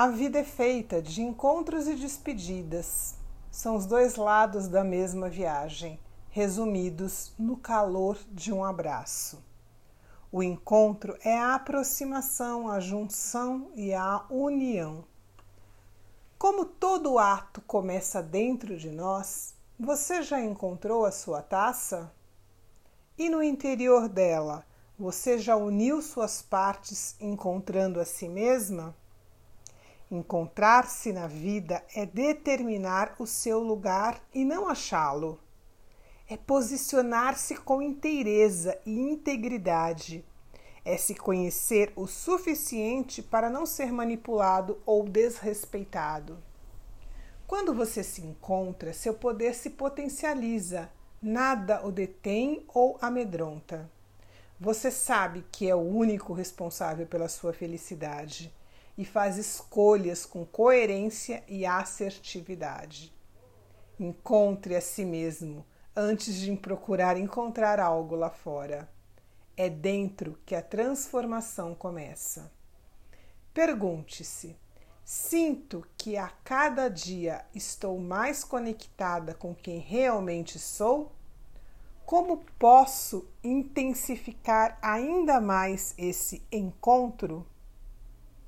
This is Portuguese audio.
A vida é feita de encontros e despedidas. São os dois lados da mesma viagem, resumidos no calor de um abraço. O encontro é a aproximação, a junção e a união. Como todo ato começa dentro de nós, você já encontrou a sua taça? E no interior dela, você já uniu suas partes encontrando a si mesma? Encontrar-se na vida é determinar o seu lugar e não achá-lo. É posicionar-se com inteireza e integridade. É se conhecer o suficiente para não ser manipulado ou desrespeitado. Quando você se encontra, seu poder se potencializa, nada o detém ou amedronta. Você sabe que é o único responsável pela sua felicidade e faz escolhas com coerência e assertividade. Encontre a si mesmo antes de procurar encontrar algo lá fora. É dentro que a transformação começa. Pergunte-se: sinto que a cada dia estou mais conectada com quem realmente sou? Como posso intensificar ainda mais esse encontro?